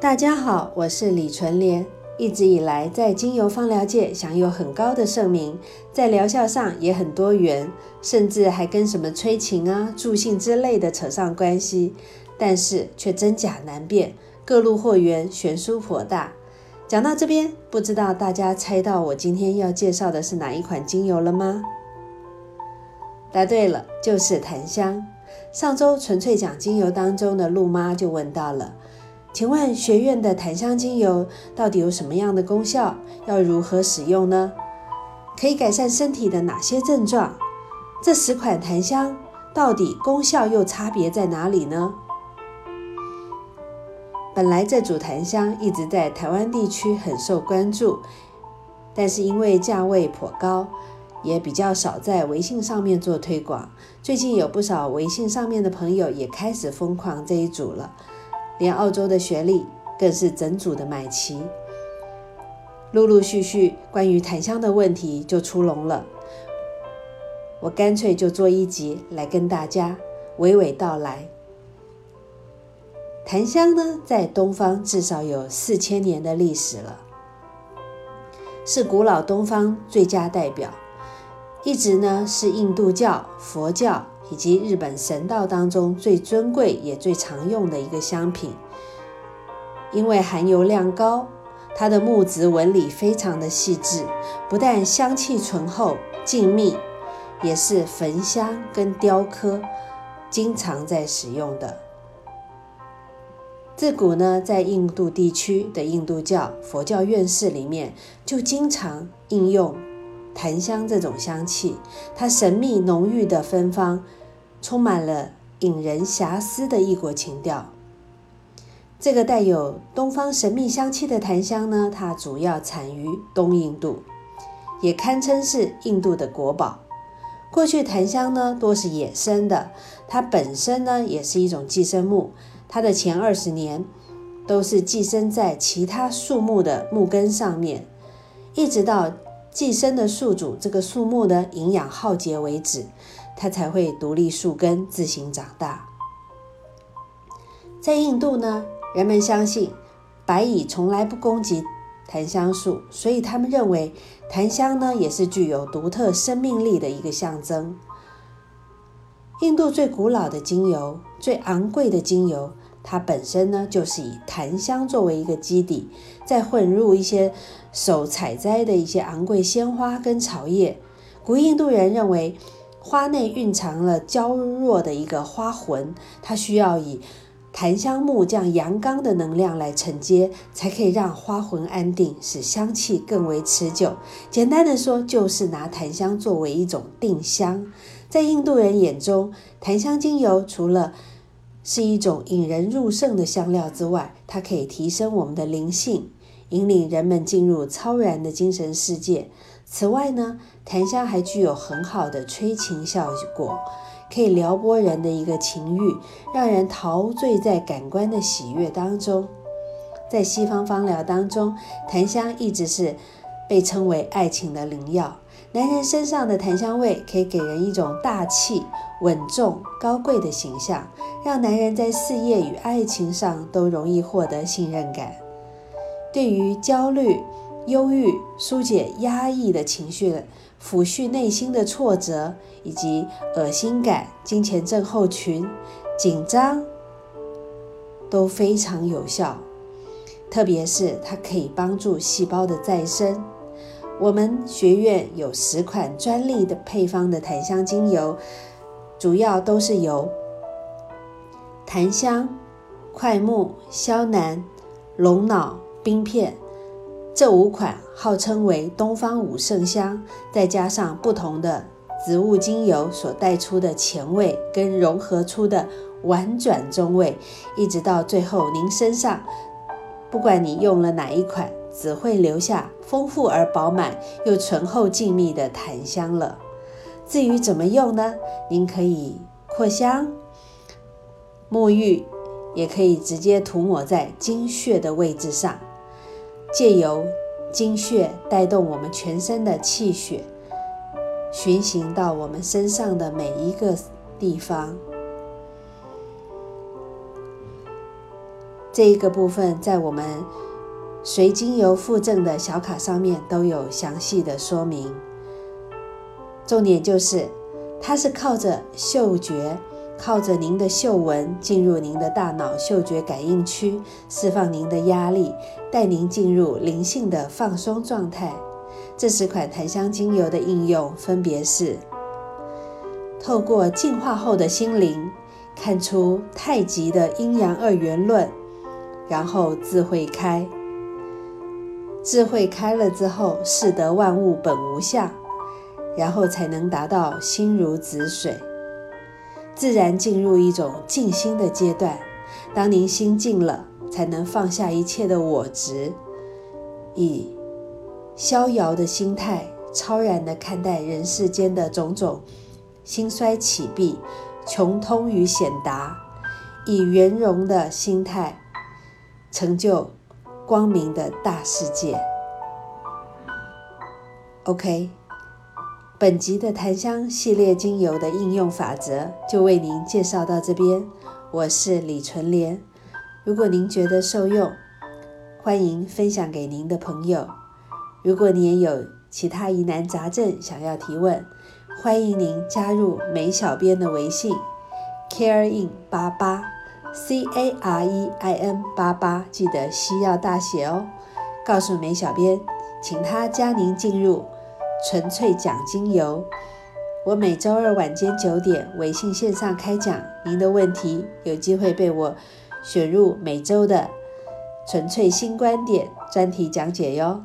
大家好，我是李纯莲。一直以来，在精油芳疗界享有很高的盛名，在疗效上也很多元，甚至还跟什么催情啊、助兴之类的扯上关系。但是却真假难辨，各路货源悬殊颇大。讲到这边，不知道大家猜到我今天要介绍的是哪一款精油了吗？答对了，就是檀香。上周纯粹讲精油当中的陆妈就问到了。请问学院的檀香精油到底有什么样的功效？要如何使用呢？可以改善身体的哪些症状？这十款檀香到底功效又差别在哪里呢？本来这组檀香一直在台湾地区很受关注，但是因为价位颇高，也比较少在微信上面做推广。最近有不少微信上面的朋友也开始疯狂这一组了。连澳洲的学历更是整组的买齐，陆陆续续关于檀香的问题就出笼了。我干脆就做一集来跟大家娓娓道来。檀香呢，在东方至少有四千年的历史了，是古老东方最佳代表，一直呢是印度教、佛教。以及日本神道当中最尊贵也最常用的一个香品，因为含油量高，它的木质纹理非常的细致，不但香气醇厚静谧，也是焚香跟雕刻经常在使用的。自古呢，在印度地区的印度教、佛教院士里面，就经常应用檀香这种香气，它神秘浓郁的芬芳。充满了引人遐思的异国情调。这个带有东方神秘香气的檀香呢，它主要产于东印度，也堪称是印度的国宝。过去檀香呢多是野生的，它本身呢也是一种寄生木，它的前二十年都是寄生在其他树木的木根上面，一直到寄生的树主这个树木的营养耗竭为止。它才会独立树根，自行长大。在印度呢，人们相信白蚁从来不攻击檀香树，所以他们认为檀香呢也是具有独特生命力的一个象征。印度最古老的精油、最昂贵的精油，它本身呢就是以檀香作为一个基底，再混入一些手采摘的一些昂贵鲜花跟草叶。古印度人认为。花内蕴藏了娇弱的一个花魂，它需要以檀香木这样阳刚的能量来承接，才可以让花魂安定，使香气更为持久。简单的说，就是拿檀香作为一种定香。在印度人眼中，檀香精油除了是一种引人入胜的香料之外，它可以提升我们的灵性，引领人们进入超然的精神世界。此外呢，檀香还具有很好的催情效果，可以撩拨人的一个情欲，让人陶醉在感官的喜悦当中。在西方芳疗当中，檀香一直是被称为爱情的灵药。男人身上的檀香味可以给人一种大气、稳重、高贵的形象，让男人在事业与爱情上都容易获得信任感。对于焦虑。忧郁、疏解压抑的情绪，抚恤内心的挫折，以及恶心感、金钱症候群、紧张，都非常有效。特别是它可以帮助细胞的再生。我们学院有十款专利的配方的檀香精油，主要都是由檀香、快木、肖楠、龙脑、冰片。这五款号称为东方五圣香，再加上不同的植物精油所带出的前味，跟融合出的婉转中味，一直到最后，您身上不管你用了哪一款，只会留下丰富而饱满又醇厚静谧的檀香了。至于怎么用呢？您可以扩香、沐浴，也可以直接涂抹在经穴的位置上。借由经血带动我们全身的气血，循行到我们身上的每一个地方。这一个部分在我们随精油附赠的小卡上面都有详细的说明。重点就是，它是靠着嗅觉，靠着您的嗅闻进入您的大脑嗅觉感应区，释放您的压力，带您进入灵性的放松状态。这十款檀香精油的应用分别是：透过净化后的心灵，看出太极的阴阳二元论。然后智慧开，智慧开了之后，视得万物本无相，然后才能达到心如止水，自然进入一种静心的阶段。当您心静了，才能放下一切的我执，以逍遥的心态，超然的看待人世间的种种兴衰起弊、穷通与显达，以圆融的心态。成就光明的大世界。OK，本集的檀香系列精油的应用法则就为您介绍到这边。我是李纯莲。如果您觉得受用，欢迎分享给您的朋友。如果你也有其他疑难杂症想要提问，欢迎您加入梅小编的微信 carein 八八。C A R E I N 八八，记得需要大写哦。告诉梅小编，请他加您进入纯粹讲精油。我每周二晚间九点微信线上开讲，您的问题有机会被我选入每周的纯粹新观点专题讲解哟。